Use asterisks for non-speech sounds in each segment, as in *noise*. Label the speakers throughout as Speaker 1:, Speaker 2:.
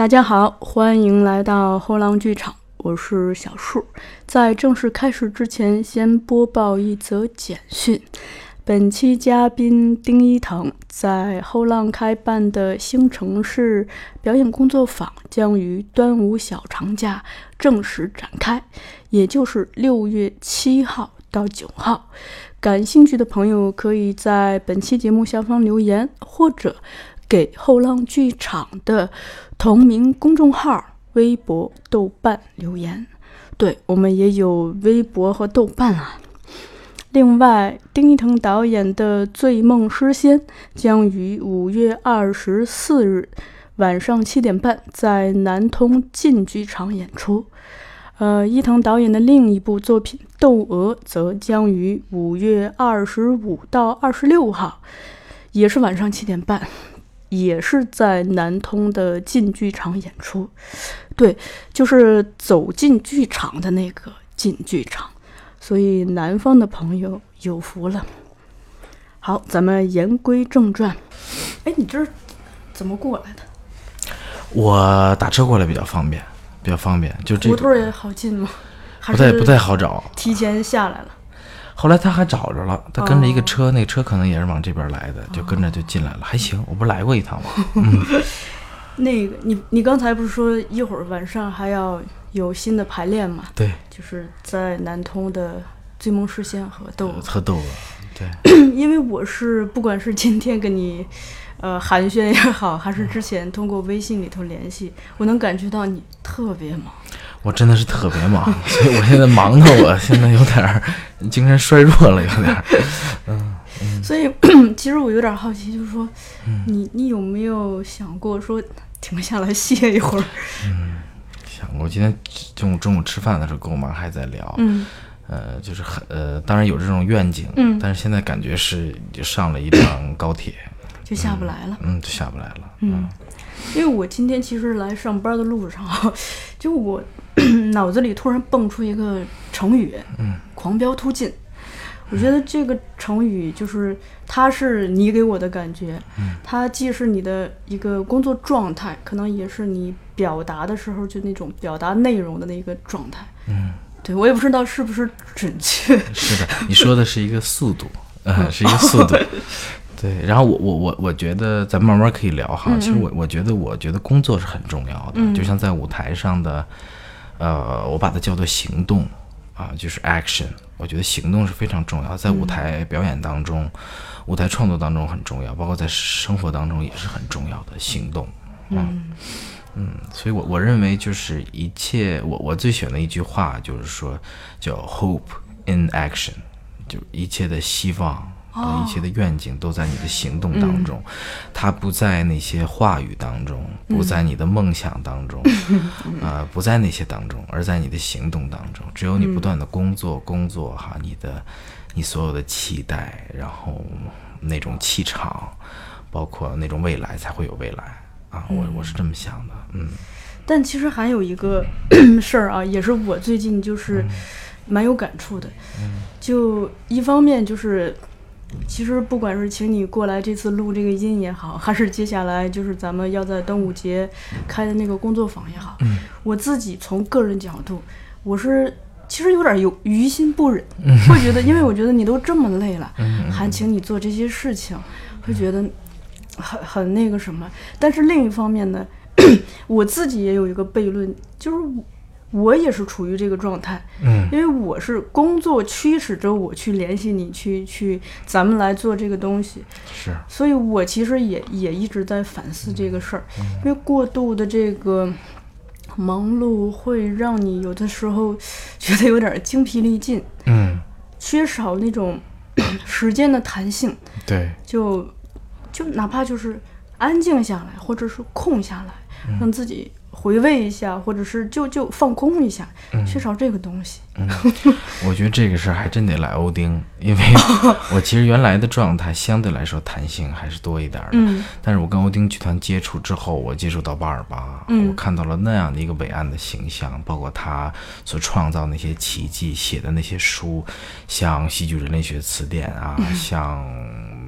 Speaker 1: 大家好，欢迎来到后浪剧场，我是小树。在正式开始之前，先播报一则简讯。本期嘉宾丁一腾在后浪开办的新城市表演工作坊将于端午小长假正式展开，也就是六月七号到九号。感兴趣的朋友可以在本期节目下方留言，或者给后浪剧场的同名公众号、微博、豆瓣留言。对我们也有微博和豆瓣啊。另外，丁一腾导演的《醉梦诗仙》将于五月二十四日晚上七点半在南通晋剧场演出。呃，伊藤导演的另一部作品《窦娥》则将于五月二十五到二十六号，也是晚上七点半，也是在南通的进剧场演出。对，就是走进剧场的那个进剧场。所以南方的朋友有福了。好，咱们言归正传。哎，你这是怎么过来的？
Speaker 2: 我打车过来比较方便，比较方便。就这个
Speaker 1: 胡同也好进吗？
Speaker 2: 不太不太好找。
Speaker 1: 提前下来了？
Speaker 2: 后来他还找着了，他跟着一个车，那个车可能也是往这边来的，就跟着就进来了，还行。我不是来过一趟吗？*laughs*
Speaker 1: 那个，你你刚才不是说一会儿晚上还要有新的排练吗？
Speaker 2: 对，
Speaker 1: 就是在南通的《醉梦诗仙》和窦娥。
Speaker 2: 和窦娥，对，*clears throat*
Speaker 1: 因为我是不管是今天跟你，呃寒暄也好，还是之前通过微信里头联系，我能感觉到你特别忙。
Speaker 2: 我真的是特别忙，*laughs* 所以我现在忙的我现在有点儿精神衰弱了，有点嗯。
Speaker 1: 所以 *clears throat* 其实我有点好奇，就是说，你你有没有想过说停下来歇一会儿？
Speaker 2: 嗯想过今天中午中午吃饭的时候跟我妈还在聊，
Speaker 1: 嗯。
Speaker 2: 呃，就是很呃，当然有这种愿景，
Speaker 1: 嗯。
Speaker 2: 但是现在感觉是就上了一趟高铁，
Speaker 1: 就下不来了。
Speaker 2: 嗯，就下不来了，
Speaker 1: 嗯，因为我今天其实来上班的路上，*laughs* 就我 *clears throat* 脑子里突然蹦出一个成语，
Speaker 2: 嗯，
Speaker 1: 狂飙突进。我觉得这个成语就是，它是你给我的感觉，
Speaker 2: 嗯
Speaker 1: 它既是你的一个工作状态，可能也是你表达的时候就那种表达内容的那个状态。
Speaker 2: 嗯，
Speaker 1: 对我也不知道是不是准确。*laughs*
Speaker 2: 是的，你说的是一个速度，*laughs* 呃，是一个速度。对，然后我我我我觉得咱慢慢可以聊哈。其实我我觉得我觉得工作是很重要的，
Speaker 1: 嗯
Speaker 2: 就像在舞台上的，呃，我把它叫做行动啊，就是 action。我觉得行动是非常重要，在舞台表演当中，舞台创作当中很重要，包括在生活当中也是很重要的行动。嗯嗯，所以我我认为就是一切，我我最喜欢的一句话就是说叫 hope in action，就一切的希望。和一切的愿景都在你的行动当中，它不在那些话语当中，不在你的梦想当中，呃，不在那些当中，而在你的行动当中。只有你不断的工作，工作哈，你的你所有的期待，然后那种气场，包括那种未来，才会有未来。啊！我我是这么想的，嗯。
Speaker 1: 但其实还有一个 *clears throat* 事儿啊，也是我最近就是蛮有感触的。就一方面就是，其实不管是请你过来这次录这个音也好，还是接下来就是咱们要在端午节开的那个工作坊也好，我自己从个人角度，我是其实有点有于心不忍，会觉得，因为我觉得你都这么累了，*laughs* 还请你做这些事情，会觉得很很那个什么。但是另一方面呢，*clears throat* 我自己也有一个悖论，就是我我也是处于这个状态，
Speaker 2: 嗯。
Speaker 1: 因为我是工作驱使着我去联系你，去去咱们来做这个东西，
Speaker 2: 是，
Speaker 1: 所以我其实也也一直在反思这个事儿，因为过度的这个忙碌会让你有的时候觉得有点精疲力尽，
Speaker 2: 嗯，
Speaker 1: 缺少那种 *coughs* 时间的弹性，
Speaker 2: 对，
Speaker 1: 就就哪怕就是安静下来，或者是空下来，让自己回味一下，或者是就就放空一下，
Speaker 2: 嗯
Speaker 1: 缺少这个东西。
Speaker 2: 我觉得这个事儿还真得来欧丁，因为我其实原来的状态相对来说弹性还是多一点儿的。
Speaker 1: 嗯
Speaker 2: 但是我跟欧丁剧团接触之后，我接触到巴尔巴，
Speaker 1: 嗯
Speaker 2: 我看到了那样的一个伟岸的形象，包括他所创造那些奇迹、写的那些书，像《戏剧人类学词典》啊，像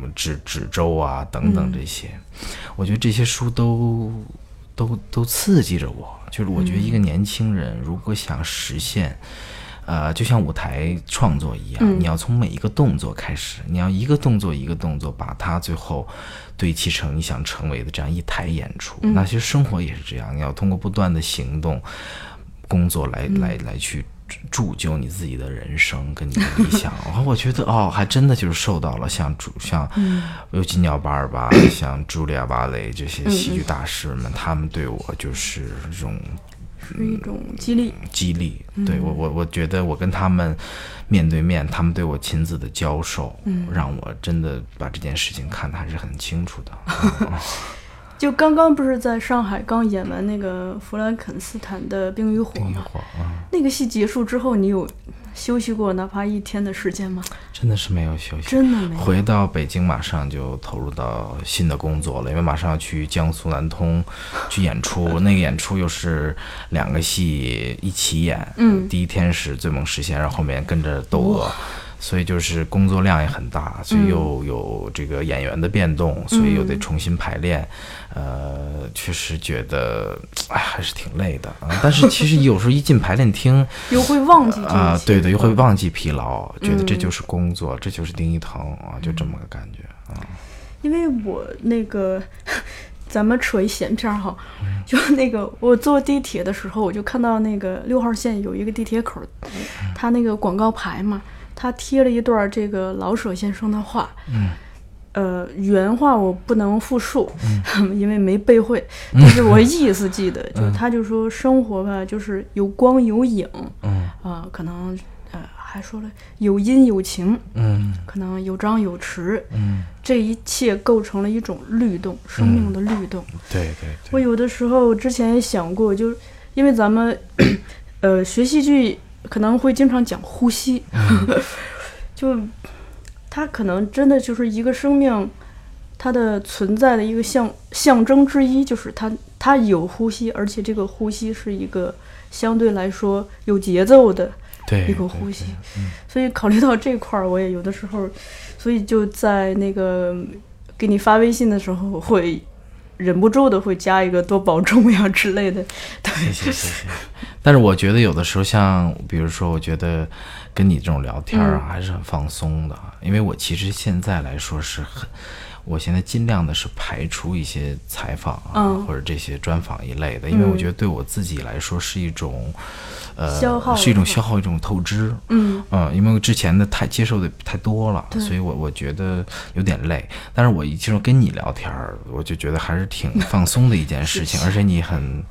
Speaker 2: 《纸纸舟》啊等等这些，我觉得这些书都都都刺激着我。就是我觉得一个年轻人如果想实现。呃，就像舞台创作一样，你要从每一个动作开始，你要一个动作一个动作，把它最后堆砌成你想成为的这样一台演出。那其实生活也是这样，你要通过不断的行动、工作来、来来去铸就你自己的人生跟你的理想。然 *laughs* 后我觉得哦，还真的就是受到了像主像尤金鸟巴尔巴、*coughs* 像茱莉亚芭蕾这些戏剧大师们，他们对我就是这种
Speaker 1: 是一种激励。
Speaker 2: 激励。对我，我我觉得我跟他们面对面，他们对我亲自的教授，让我真的把这件事情看得还是很清楚的。*laughs* *laughs*
Speaker 1: 就刚刚不是在上海刚演完那个弗兰肯斯坦的《冰与火》吗？那个戏结束之后，你有休息过哪怕一天的时间吗？
Speaker 2: 真的是没有休息。
Speaker 1: 真的没有。
Speaker 2: 回到北京，马上就投入到新的工作了，因为马上要去江苏南通 *laughs* 去演出，那个演出又是两个戏一起演。
Speaker 1: 嗯
Speaker 2: 第一天是《醉梦实现》，然后后面跟着《窦娥》。所以就是工作量也很大，所以又有这个演员的变动，所以又得重新排练，呃，确实觉得哎还是挺累的啊。*laughs* 但是其实有时候一进排练厅，*laughs*
Speaker 1: 又会忘记
Speaker 2: 啊、对对，又会忘记疲劳，觉得这就是工作，这就是丁一腾啊，就这么个感觉啊。
Speaker 1: 因为我那个，*laughs* 咱们扯一闲篇儿哈，就那个我坐地铁的时候，我就看到那个六号线有一个地铁口，它那个广告牌嘛，它贴了一段这个老舍先生的话，
Speaker 2: 嗯，
Speaker 1: 呃，原话我不能复述，*laughs* 因为没背会，但是我意思记得，*laughs* 就他就说生活吧，就是有光有影，
Speaker 2: 嗯。
Speaker 1: 啊、可能呃还说了有阴有晴，
Speaker 2: 嗯。
Speaker 1: 可能有张有弛，
Speaker 2: 嗯，
Speaker 1: 这一切构成了一种律动，生命的律动。
Speaker 2: 对对。
Speaker 1: 我，有的时候之前也想过，就是因为咱们 *coughs* 呃学戏剧可能会经常讲呼吸，*laughs* 就它可能真的就是一个生命它的存在的一个象象征之一，就是它它有呼吸，而且这个呼吸是一个相对来说有节奏的
Speaker 2: 对
Speaker 1: 一个呼吸。所以考虑到这块儿，我也有的时候，所以就在那个给你发微信的时候，会忍不住的会加一个多保重呀之类的。对，
Speaker 2: 谢谢谢谢。但是我觉得有的时候像，比如说，我觉得跟你这种聊天啊，还是很放松的，因为我其实现在来说是很。我现在尽量的是排除一些采访啊，
Speaker 1: 嗯
Speaker 2: 或者这些专访一类的，因为我觉得对我自己来说是一种，呃，
Speaker 1: 消耗
Speaker 2: 是一种消耗，一种透支。
Speaker 1: 嗯
Speaker 2: 嗯，因为我之前的太接受的太多了，所以我我觉得有点累。但是我一就是跟你聊天儿，我就觉得还是挺 *laughs* 放松的一件事情，而且你很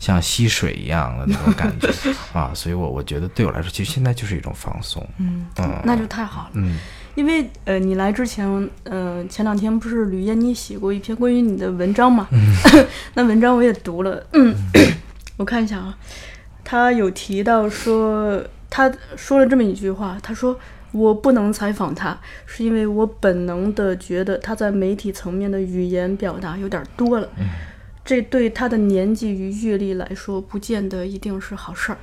Speaker 2: 像吸水一样的那种感觉 *laughs* 啊，所以我我觉得对我来说，其实现在就是一种放松。
Speaker 1: 嗯，
Speaker 2: 嗯
Speaker 1: 那就太好了。
Speaker 2: 嗯
Speaker 1: 因为呃，你来之前，呃，前两天不是吕燕妮写过一篇关于你的文章嘛？*laughs* 那文章我也读了，嗯，我看一下啊，他有提到说，他说了这么一句话，他说我不能采访他，是因为我本能的觉得他在媒体层面的语言表达有点多了，这对他的年纪与阅历来说，不见得一定是好事儿，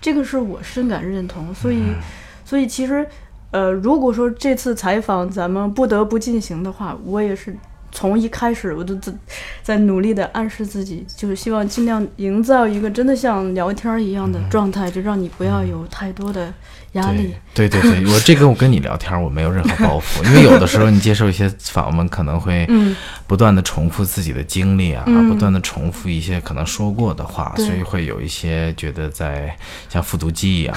Speaker 1: 这个是我深感认同，所以，所以其实。呃，如果说这次采访咱们不得不进行的话，我也是从一开始我就在在努力的暗示自己，就是希望尽量营造一个真的像聊天一样的状态，就让你不要有太多的压力。
Speaker 2: 对对对对，*laughs* 我这个我跟你聊天，我没有任何包袱，*laughs* 因为有的时候你接受一些访问，可能会
Speaker 1: 嗯
Speaker 2: 不断的重复自己的经历啊，
Speaker 1: 嗯
Speaker 2: 不断的重复一些可能说过的话，
Speaker 1: 对
Speaker 2: 所以会有一些觉得在像复读机一样。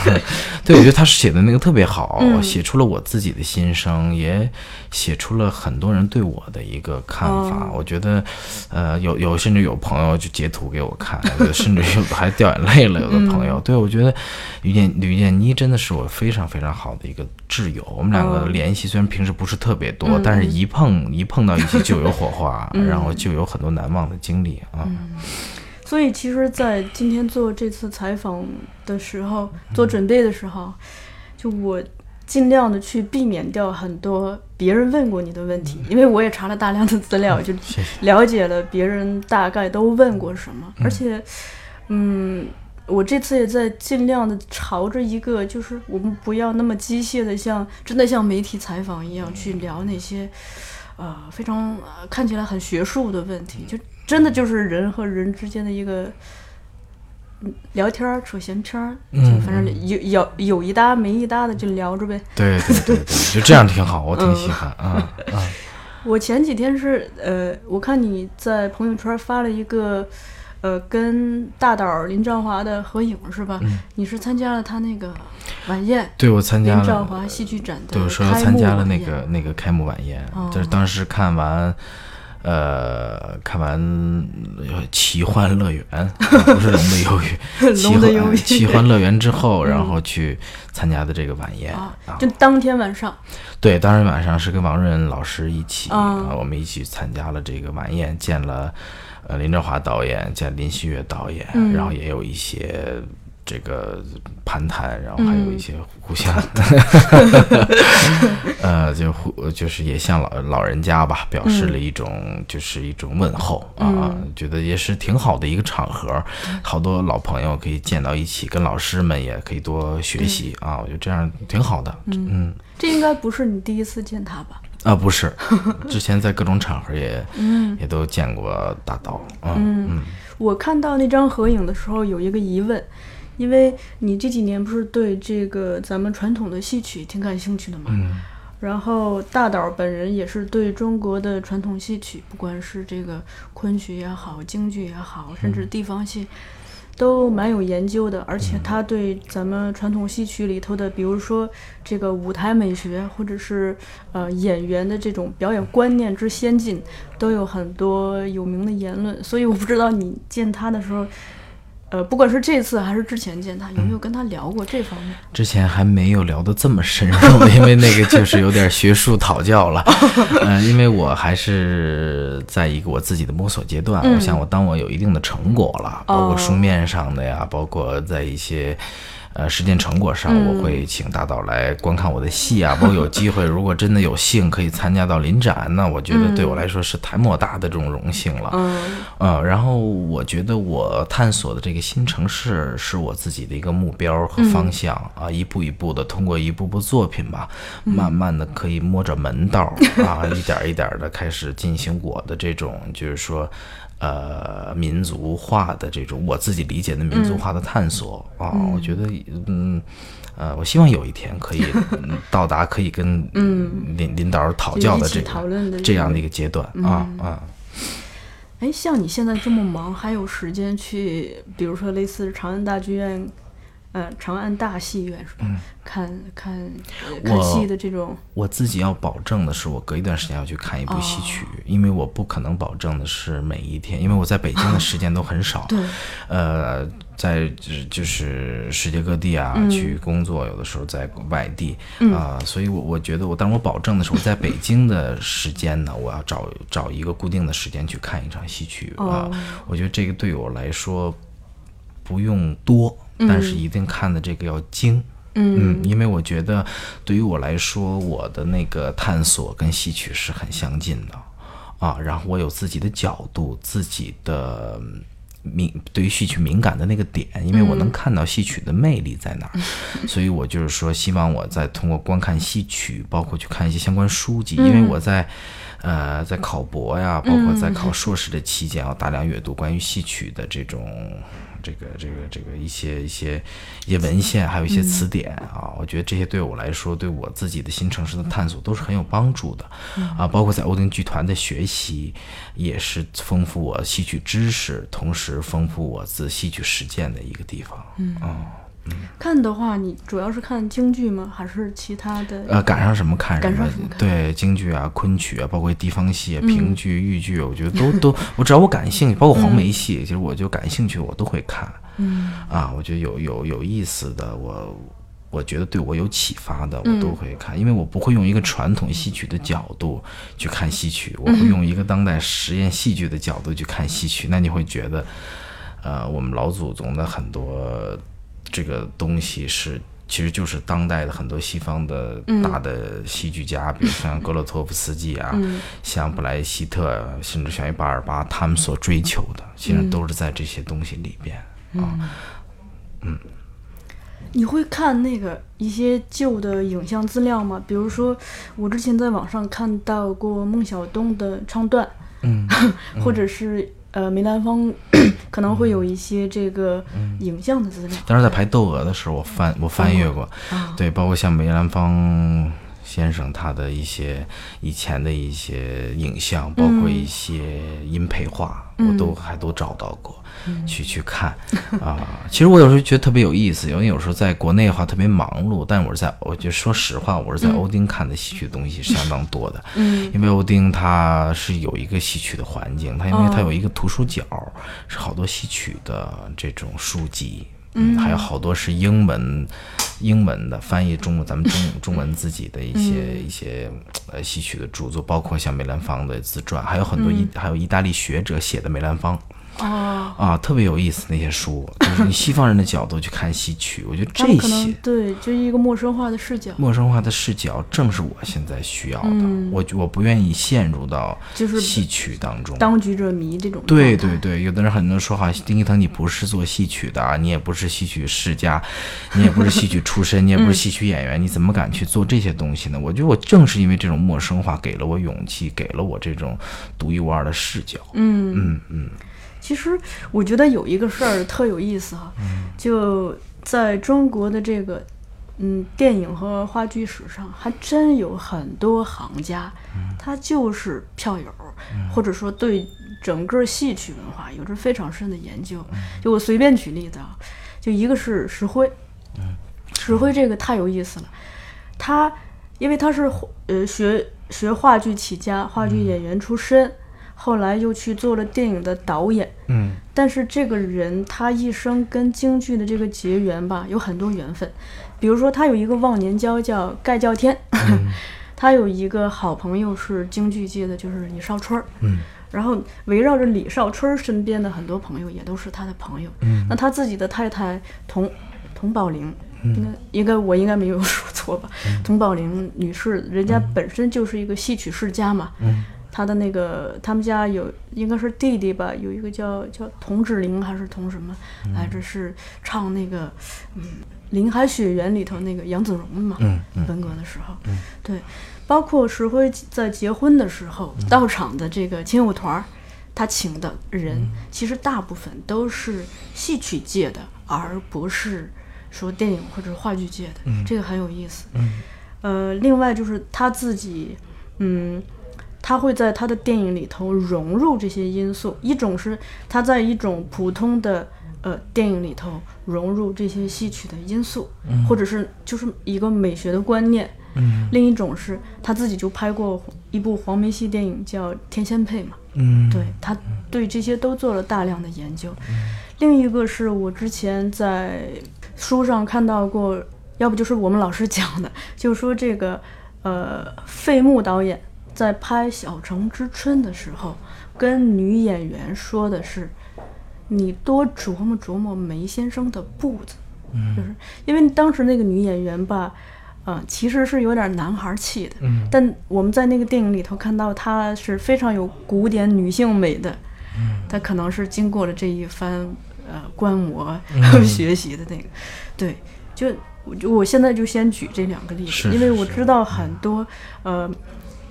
Speaker 2: *laughs* 对，我觉得他写的那个特别好，
Speaker 1: 嗯
Speaker 2: 写出了我自己的心声，也写出了很多人对我的一个看法。
Speaker 1: 哦
Speaker 2: 我觉得，呃，有有甚至有朋友就截图给我看，甚至有还掉眼泪了。有的朋友，对我觉得吕燕吕燕妮真的是我非常非常好的一个挚友。我们两个
Speaker 1: 哦。
Speaker 2: 联系虽然平时不是特别多，
Speaker 1: 嗯。
Speaker 2: 但是一碰一碰到一起就有火花，*laughs* 然后就有很多难忘的经历啊。
Speaker 1: 所以其实，在今天做这次采访的时候，做准备的时候，就我尽量的去避免掉很多别人问过你的问题，因为我也查了大量的资料，就了解了别人大概都问过什么，而且，嗯。我这次也在尽量的朝着一个，就是我们不要那么机械的，像真的像媒体采访一样去聊那些，呃，非常呃看起来很学术的问题，就真的就是人和人之间的一个嗯聊天儿、扯闲篇儿，就反正有有有一搭没一搭的就聊着呗。
Speaker 2: 对对对对，就这样挺好，我挺喜欢啊啊。*laughs*
Speaker 1: 我前几天是呃，我看你在朋友圈发了一个。呃，跟大导林兆华的合影是吧？你是参加了他那个晚宴？
Speaker 2: 对，我参加了
Speaker 1: 林兆华戏剧展的
Speaker 2: 对，我说参加了那个那个开幕晚宴，就是当时看完，呃，看完《奇幻乐园》，*laughs* 不是《龙的忧郁 *laughs*》，
Speaker 1: 龙的忧郁，
Speaker 2: 奇幻乐园之后，然后去参加的这个晚宴
Speaker 1: 啊，就当天晚上。
Speaker 2: 对，当天晚上是跟王润老师一起啊，我们一起参加了这个晚宴，见了。呃，林兆华导演加林希月导演，然后也有一些这个攀谈，然后还有一些互相，*laughs* 呃，就互就是也向老老人家吧，表示了一种就是一种问候啊，觉得也是挺好的一个场合，好多老朋友可以见到一起，跟老师们也可以多学习啊，我觉得这样挺好的。嗯，
Speaker 1: 这应该不是你第一次见他吧？
Speaker 2: 啊，不是，*laughs* 之前在各种场合也也都见过大刀。嗯嗯，
Speaker 1: 我看到那张合影的时候有一个疑问，因为你这几年不是对这个咱们传统的戏曲挺感兴趣的嘛？
Speaker 2: 嗯，
Speaker 1: 然后大导本人也是对中国的传统戏曲，不管是这个昆曲也好，京剧也好，甚至地方戏。都蛮有研究的，而且他对咱们传统戏曲里头的，比如说这个舞台美学，或者是呃演员的这种表演观念之先进，都有很多有名的言论。所以我不知道你见他的时候。呃，不管是这次还是之前见他，有没有跟他聊过这方面？
Speaker 2: 之前还没有聊得这么深入，*laughs* 因为那个就是有点学术讨教了。*laughs* 嗯，因为我还是在一个我自己的摸索阶段。我想，我当我有一定的成果了，包括书面上的呀，包括在一些。呃，实践成果上，我会请大导来观看我的戏啊。包括有机会，如果真的有幸可以参加到临展，那我觉得对我来说是太莫大的这种荣幸了。嗯，呃，然后我觉得我探索的这个新城市是我自己的一个目标和方向啊，一步一步的通过一部部作品吧，慢慢的可以摸着门道啊，一点一点的开始进行我的这种，就是说。呃，民族化的这种我自己理解的民族化的探索啊，我觉得，嗯，呃，我希望有一天可以到达可以跟领领导讨教的这个这样的一个阶段啊啊。
Speaker 1: 哎，像你现在这么忙，还有时间去，比如说类似长安大剧院。呃，长安大戏院是吧？看看看戏的这种，
Speaker 2: 我自己要保证的是，我隔一段时间要去看一部戏曲，因为我不可能保证的是每一天，因为我在北京的时间都很少。
Speaker 1: 对，
Speaker 2: 呃，在就是世界各地啊去工作，有的时候在外地啊，所以我我觉得我，但我保证的是，我在北京的时间呢，我要找找一个固定的时间去看一场戏曲啊。我觉得这个对我来说不用多。但是一定看的这个要精，嗯，因为我觉得对于我来说，我的那个探索跟戏曲是很相近的，啊，然后我有自己的角度，自己的敏对于戏曲敏感的那个点，因为我能看到戏曲的魅力在哪儿，*laughs* 所以我就是说，希望我在通过观看戏曲，包括去看一些相关书籍，因为我在呃在考博呀，包括在考硕士的期间，要大量阅读关于戏曲的这种。这个这个这个一些一些一些文献，还有一些词典啊，我觉得这些对我来说，对我自己的新城市的探索都是很有帮助的啊。包括在欧丁剧团的学习，也是丰富我戏曲知识，同时丰富我自戏曲实践的一个地方。嗯。
Speaker 1: 看的话，你主要是看京剧吗？还是其他的？
Speaker 2: 呃，赶上什么看
Speaker 1: 什么。
Speaker 2: 对，京剧啊、昆曲啊，包括地方戏、评剧、豫剧，我觉得都都，我只要我感兴趣，包括黄梅戏，其实我就感兴趣，我都会看。
Speaker 1: 嗯。
Speaker 2: 啊，我觉得有有有意思的，我我觉得对我有启发的，我都会看，因为我不会用一个传统戏曲的角度去看戏曲，我会用一个当代实验戏剧的角度去看戏曲，那你会觉得。呃，我们老祖宗的很多这个东西是。其实就是当代的很多西方的大的戏剧家，*laughs* 比如像格洛托夫斯基啊，像布莱希特，甚至像巴尔巴，他们所追求的，其实都是在这些东西里边啊。嗯，
Speaker 1: 你会看那个一些旧的影像资料吗？比如说，我之前在网上看到过孟小冬的唱段，
Speaker 2: 嗯，*laughs*
Speaker 1: 或者是。呃，梅兰芳可能会有一些这个影像的资料。
Speaker 2: 当时在排《窦娥》的时候，我翻我翻阅过，对，包括像梅兰芳先生他的一些以前的一些影像，包括一些音配画，我都还都找到过。去去看。*laughs* 啊，其实我有时候觉得特别有意思，因为有时候在国内的话特别忙碌，但我是在，我就说实话，我是在欧丁看的戏曲的东西相当多的，
Speaker 1: 嗯，
Speaker 2: 因为欧丁它是有一个戏曲的环境，它因为它有一个图书角，是好多戏曲的这种书籍，嗯，还有好多是英文，英文的翻译中，咱们中中文自己的一些一些呃戏曲的著作，包括像梅兰芳的自传，还有很多意还有意大利学者写的梅兰芳。
Speaker 1: 哦
Speaker 2: 啊，特别有意思那些书，就是你西方人的角度去看戏曲，我觉得这些
Speaker 1: 对，就一个陌生化的视角。
Speaker 2: 陌生化的视角正是我现在需要的。我我不愿意陷入到
Speaker 1: 就是
Speaker 2: 戏曲当中，
Speaker 1: 当局者迷这种。
Speaker 2: 对对对，有的人很多人说哈，丁一腾你不是做戏曲的，你也不是戏曲世家，你也不是戏曲出身，你也不是戏曲演员，你怎么敢去做这些东西呢？我觉得我正是因为这种陌生化，给了我勇气，给了我这种独一无二的视角。
Speaker 1: 嗯
Speaker 2: 嗯嗯。
Speaker 1: 其实我觉得有一个事儿特有意思哈，就在中国的这个嗯电影和话剧史上，还真有很多行家，他就是票友，或者说对整个戏曲文化有着非常深的研究。就我随便举例子啊，就一个是石灰，石灰这个太有意思了，他因为他是呃学学话剧起家，话剧演员出身。后来又去做了电影的导演，
Speaker 2: 嗯，
Speaker 1: 但是这个人他一生跟京剧的这个结缘吧，有很多缘分。比如说，他有一个忘年交叫盖叫天，*laughs* 他有一个好朋友是京剧界的，就是李少春儿，
Speaker 2: 嗯，
Speaker 1: 然后围绕着李少春身边的很多朋友也都是他的朋友，
Speaker 2: 嗯，
Speaker 1: 那他自己的太太童童宝玲，应该应该我应该没有说错吧？童宝玲女士，人家本身就是一个戏曲世家嘛，
Speaker 2: 嗯。
Speaker 1: 他的那个，他们家有应该是弟弟吧，有一个叫叫童志玲还是童什么来着？是唱那个嗯《林海雪原》里头那个杨子荣嘛？
Speaker 2: 嗯
Speaker 1: 文革的时候，对，包括石辉在结婚的时候到场的这个亲友团，他请的人其实大部分都是戏曲界的，而不是说电影或者话剧界的。这个很有意思。呃，另外就是他自己，嗯。他会在他的电影里头融入这些因素，一种是他在一种普通的呃电影里头融入这些戏曲的因素，或者是就是一个美学的观念。
Speaker 2: 嗯，
Speaker 1: 另一种是他自己就拍过一部黄梅戏电影叫《天仙配》嘛。
Speaker 2: 嗯，
Speaker 1: 对他对这些都做了大量的研究。另一个是我之前在书上看到过，要不就是我们老师讲的，就是说这个呃费穆导演。在拍《小城之春》的时候，跟女演员说的是：“你多琢磨琢磨梅先生的步子。”
Speaker 2: 嗯，
Speaker 1: 就是因为当时那个女演员吧，嗯，其实是有点男孩气的。
Speaker 2: 嗯，
Speaker 1: 但我们在那个电影里头看到她是非常有古典女性美的。
Speaker 2: 嗯，
Speaker 1: 她可能是经过了这一番呃观摩 *laughs* 学习的那个。对，就我我现在就先举这两个例子，因为我知道很多呃。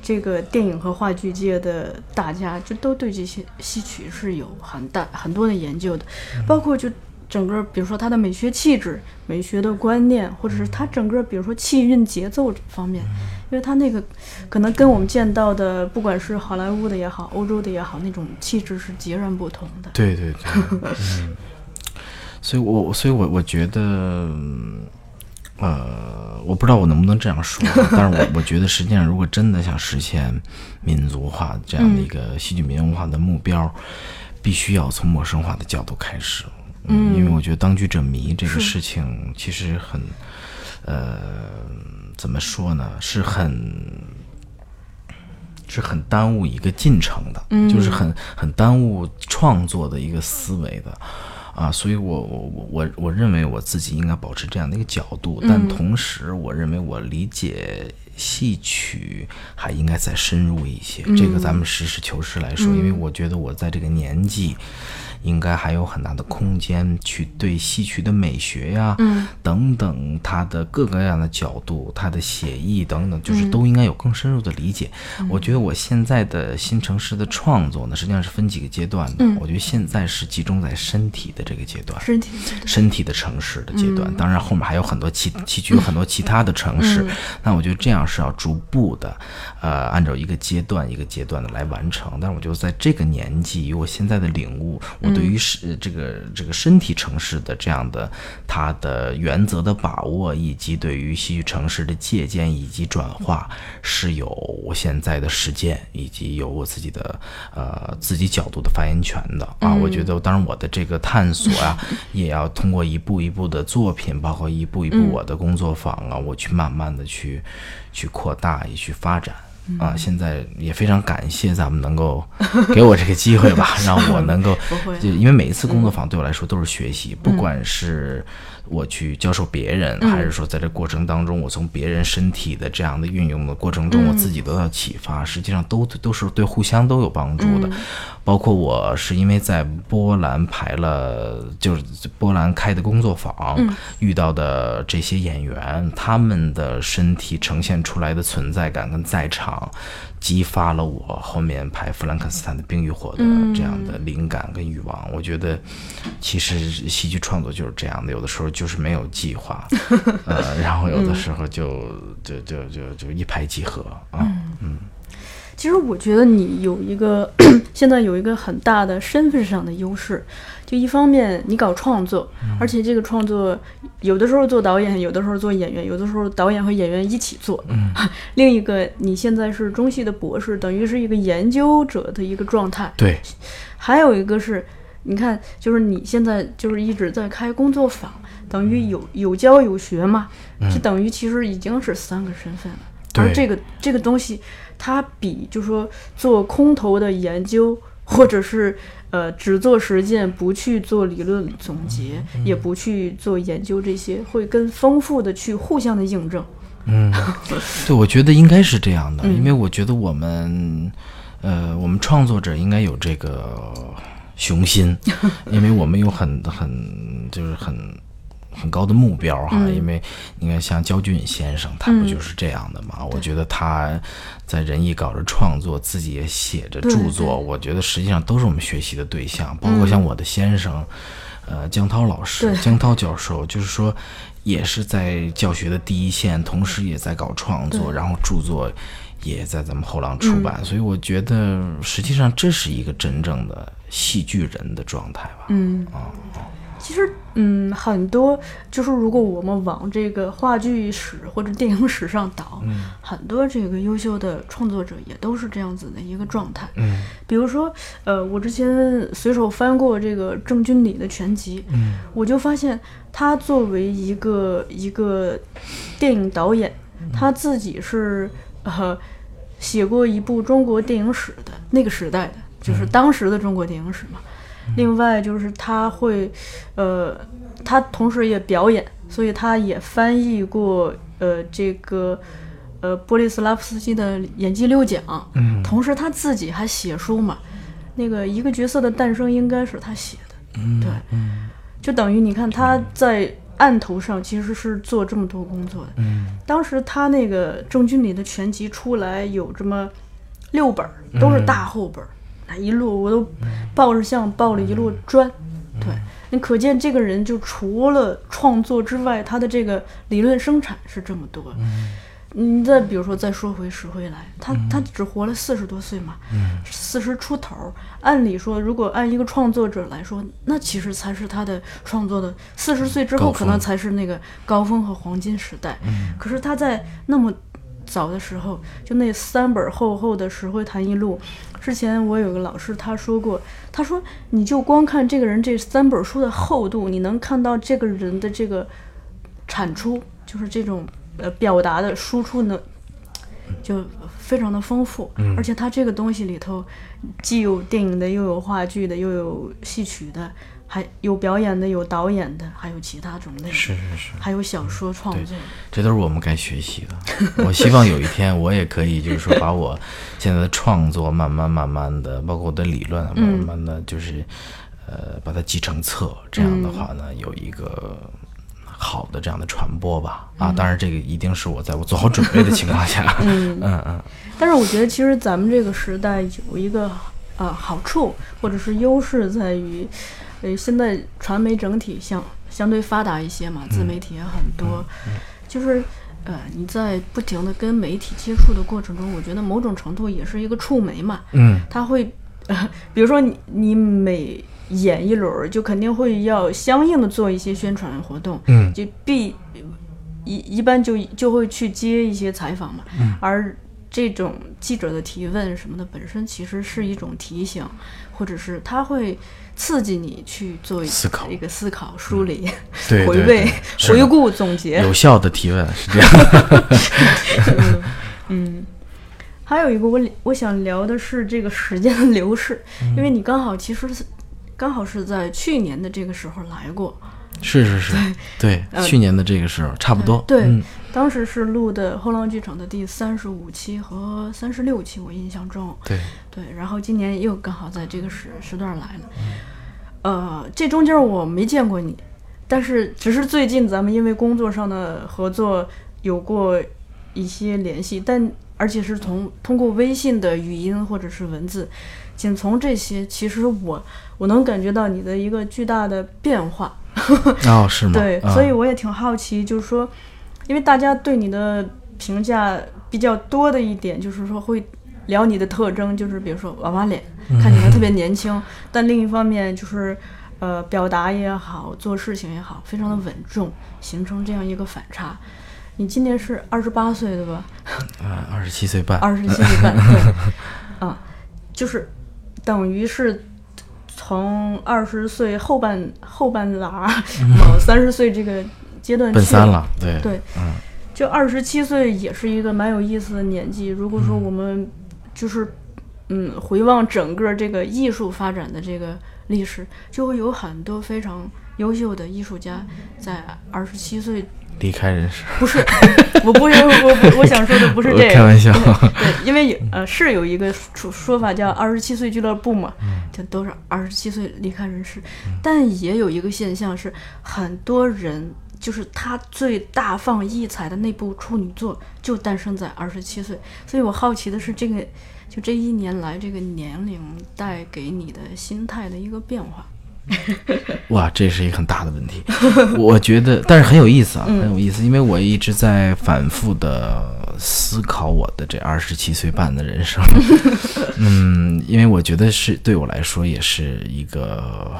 Speaker 1: 这个电影和话剧界的大家，就都对这些戏曲是有很大很多的研究的，包括就整个，比如说它的美学气质、美学的观念，或者是它整个，比如说气韵、节奏方面，因为它那个可能跟我们见到的，不管是好莱坞的也好，欧洲的也好，那种气质是截然不同的。
Speaker 2: 对对对，嗯，所以我所以我我觉得。呃，我不知道我能不能这样说，*laughs* 但是我我觉得实际上，如果真的想实现民族化这样的一个戏剧民文化的目标，必须要从陌生化的角度开始。
Speaker 1: 嗯，
Speaker 2: 因为我觉得当局者迷这个事情其实很，呃，怎么说呢？是很，是很耽误一个进程的，就是很很耽误创作的一个思维的。啊，所以我我我我我认为我自己应该保持这样的一个角度，但同时我认为我理解戏曲还应该再深入一些。这个咱们实事求是来说，因为我觉得我在这个年纪。应该还有很大的空间去对戏曲的美学呀，
Speaker 1: 嗯
Speaker 2: 等等，它的各个各样的角度，它的写意等等，就是都应该有更深入的理解。我觉得我现在的新城市的创作呢，实际上是分几个阶段的。我觉得现在是集中在身体的这个阶段，
Speaker 1: 身体
Speaker 2: 身体的城市的阶段。当然后面还有很多其戏曲有很多其他的城市。那我觉得这样是要逐步的，呃，按照一个阶段一个阶段的来完成。但是我觉得在这个年纪，以我现在的领悟，我对于是这个这个身体城市的这样的它的原则的把握，以及对于戏剧城市的借鉴以及转化，是有我现在的实践，以及有我自己的呃自己角度的发言权的啊。我觉得，当然我的这个探索啊，*laughs* 也要通过一步一步的作品，包括一步一步我的工作坊啊，我去慢慢的去去扩大，也去发展。啊，现在也非常感谢咱们能够 *laughs* 给我这个机会吧，让我能够 *laughs* 就因为每一次工作坊对我来说都是学习，不管是我去教授别人，还是说在这过程当中，我从别人身体的这样的运用的过程中，我自己得到启发，实际上都都是对互相都有帮助的。包括我是因为在波兰排了，就是波兰开的工作坊，遇到的这些演员，他们的身体呈现出来的存在感跟在场，激发了我后面拍《弗兰肯斯坦的冰与火》的这样的灵感跟欲望。我觉得，其实戏剧创作就是这样的，有的时候就是没有计划，*laughs* 呃，然后有的时候就就就就就一拍即合啊。
Speaker 1: 其实我觉得你有一个 *clears throat* 现在有一个很大的身份上的优势，就一方面你搞创作，而且这个创作有的时候做导演，有的时候做演员，有的时候导演和演员一起做。嗯，*laughs* 另一个你现在是中戏的博士，等于是一个研究者的一个状态。
Speaker 2: 对，
Speaker 1: 还有一个是，你看，就是你现在就是一直在开工作坊，等于有有教有学嘛，就等于其实已经是三个身份了。而这个这个东西，它比就说做空头的研究，或者是呃只做实践，不去做理论总结，也不去做研究，这些会更丰富的去互相的印证。
Speaker 2: 嗯，*laughs* 对，我觉得应该是这样的，因为我觉得我们，呃，我们创作者应该有这个雄心，*laughs* 因为我们有很很就是很很高的目标哈。因为你看，像焦俊先生，他不就是这样的嘛？我觉得他在仁义搞着创作，自己也写着著作，我觉得实际上都是我们学习的对象，包括像我的先生。呃，江涛老师，江涛教授，就是说，也是在教学的第一线，同时也在搞创作，然后著作也在咱们后浪出版，所以我觉得实际上这是一个真正的戏剧人的状态吧。
Speaker 1: 嗯，其实，嗯，很多就是如果我们往这个话剧史或者电影史上倒，很多这个优秀的创作者也都是这样子的一个状态。
Speaker 2: 嗯，
Speaker 1: 比如说，呃，我之前随手翻过这个郑君里的全集，
Speaker 2: 嗯，
Speaker 1: 我就发现他作为一个一个电影导演，他自己是呃写过一部中国电影史的那个时代的，就是当时的中国电影史嘛。另外就是他会，呃，他同时也表演，所以他也翻译过呃这个呃波利斯拉夫斯基的演技六讲，
Speaker 2: 嗯。
Speaker 1: 同时他自己还写书嘛，那个一个角色的诞生应该是他写的，
Speaker 2: 嗯
Speaker 1: 对，就等于你看他在案头上其实是做这么多工作的，
Speaker 2: 嗯。
Speaker 1: 当时他那个郑君里的全集出来有这么六本儿，都是大厚本儿，那一路我都抱着像抱了一摞砖。对，你可见这个人就除了创作之外，他的这个理论生产是这么多。你再比如说，再说回石灰来，他他只活了四十多岁嘛，四十出头儿。按理说，如果按一个创作者来说，那其实才是他的创作的四十岁之后，可能才是那个高峰和黄金时代。可是他在那么早的时候，就那三本厚厚的《石灰谈艺录》，之前我有个老师他说过，他说你就光看这个人这三本书的厚度，你能看到这个人的这个产出，就是这种呃表达的输出呢，就非常的丰富，而且他这个东西里头既有电影的，又有话剧的，又有戏曲的，还有表演的，有导演的，还有其他种类，
Speaker 2: 是是是，
Speaker 1: 还有小说创作。
Speaker 2: 这都是我们该学习的。我希望有一天我也可以，就是说把我现在的创作慢慢慢慢的，包括我的理论，慢慢的就是呃把它集成册。这样的话呢，有一个好的这样的传播吧。啊，当然这个一定是我在我做好准备的情况下。*laughs* 嗯嗯嗯。
Speaker 1: 但是我觉得，其实咱们这个时代有一个呃好处或者是优势在于。呃，现在传媒整体相相对发达一些嘛，自媒体也很多，就是呃，你在不停的跟媒体接触的过程中，我觉得某种程度也是一个触媒嘛，
Speaker 2: 嗯，
Speaker 1: 他会，呃，比如说你你每演一轮，就肯定会要相应的做一些宣传活动，
Speaker 2: 嗯，
Speaker 1: 就必一一般就就会去接一些采访嘛，
Speaker 2: 嗯，
Speaker 1: 而这种记者的提问什么的，本身其实是一种提醒，或者是他会。刺激你去做
Speaker 2: 思考。
Speaker 1: 一个思考、梳理、*laughs*
Speaker 2: 回
Speaker 1: 味、回顾、总结。
Speaker 2: 有效的提问是这样。*laughs*
Speaker 1: 嗯，还有一个我我想聊的是这个时间的流逝，因为你刚好其实是刚好是在去年的这个时候来过。
Speaker 2: 是是是，对，去年的这个时候差不多。
Speaker 1: 对，当时是录的后浪剧场的第三十五期和三十六期，我印象中。
Speaker 2: 对
Speaker 1: 对，然后今年又刚好在这个时时段来了。呃，这中间我没见过你，但是只是最近咱们因为工作上的合作有过一些联系，但而且是从通过微信的语音或者是文字，仅从这些，其实我我能感觉到你的一个巨大的变化。*laughs*
Speaker 2: 哦，是吗？
Speaker 1: 对，所以我也挺好奇，就是说，因为大家对你的评价比较多的一点，就是说会聊你的特征，就是比如说娃娃脸，看起来特别年轻，但另一方面就是呃，表达也好，做事情也好，非常的稳重，形成这样一个反差。你今年是二十八岁对吧？
Speaker 2: 啊，二十七岁半。
Speaker 1: 二十七岁半，对，*laughs* 啊，就是等于是。从二十岁后半后半拉 *laughs* 往三十岁这个阶段
Speaker 2: 奔三了，对
Speaker 1: 对，
Speaker 2: 嗯，
Speaker 1: 就二十七岁也是一个蛮有意思的年纪。如果说我们就是嗯回望整个这个艺术发展的这个历史，就会有很多非常优秀的艺术家在二十七岁。
Speaker 2: 离开人世 *laughs*
Speaker 1: 不是，我不是我我想说的不是这个，
Speaker 2: 开玩笑。*laughs*
Speaker 1: 对，因为有呃是有一个说说法叫二十七岁俱乐部嘛，就都是二十七岁离开人世。但也有一个现象是，很多人就是他最大放异彩的那部处女作就诞生在二十七岁。所以我好奇的是，这个就这一年来这个年龄带给你的心态的一个变化。*laughs*
Speaker 2: 哇，这是一个很大的问题，*laughs* 我觉得，但是很有意思啊，很有意思，因为我一直在反复的思考我的这二十七岁半的人生，*laughs* 嗯，因为我觉得是对我来说也是一个，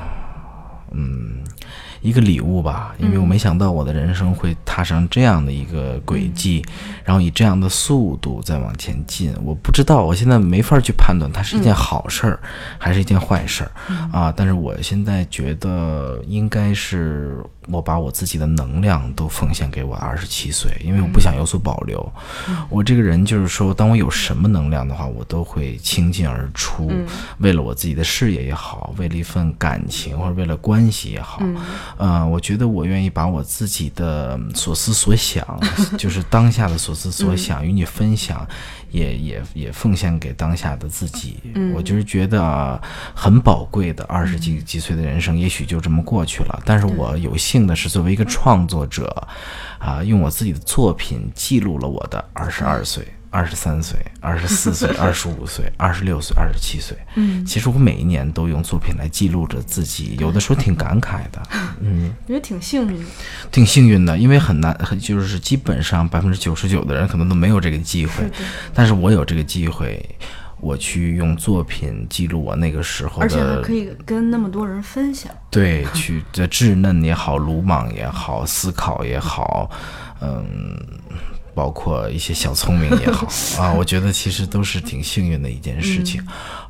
Speaker 2: 嗯。一个礼物吧，因为我没想到我的人生会踏上这样的一个轨迹，然后以这样的速度再往前进。我不知道，我现在没法去判断它是一件好事儿还是一件坏事儿啊。但是我现在觉得应该是我把我自己的能量都奉献给我二十七岁，因为我不想有所保留。我这个人就是说，当我有什么能量的话，我都会倾尽而出，为了我自己的事业也好，为了一份感情或者为了关系也好。嗯，我觉得我愿意把我自己的所思所想，*laughs* 就是当下的所思所想与你分享，也也也奉献给当下的自己。我就是觉得很宝贵的二十几几岁的人生，也许就这么过去了。但是我有幸的是，作为一个创作者，啊，用我自己的作品记录了我的二十二岁。二十三岁、二十四岁、*laughs* 二十五岁、二十六岁、二十七岁。
Speaker 1: 嗯，
Speaker 2: 其实我每一年都用作品来记录着自己，有的时候挺感慨的。*laughs* 嗯，
Speaker 1: 我觉得挺幸运，
Speaker 2: 挺幸运的，因为很难，很就是基本上百分之九十九的人可能都没有这个机会。但是我有这个机会，我去用作品记录我那个时候的，而
Speaker 1: 且还可以跟那么多人分享。
Speaker 2: 对，去这稚嫩也好，鲁莽也好，思考也好，嗯。包括一些小聪明也好 *laughs* 啊，我觉得其实都是挺幸运的一件事情。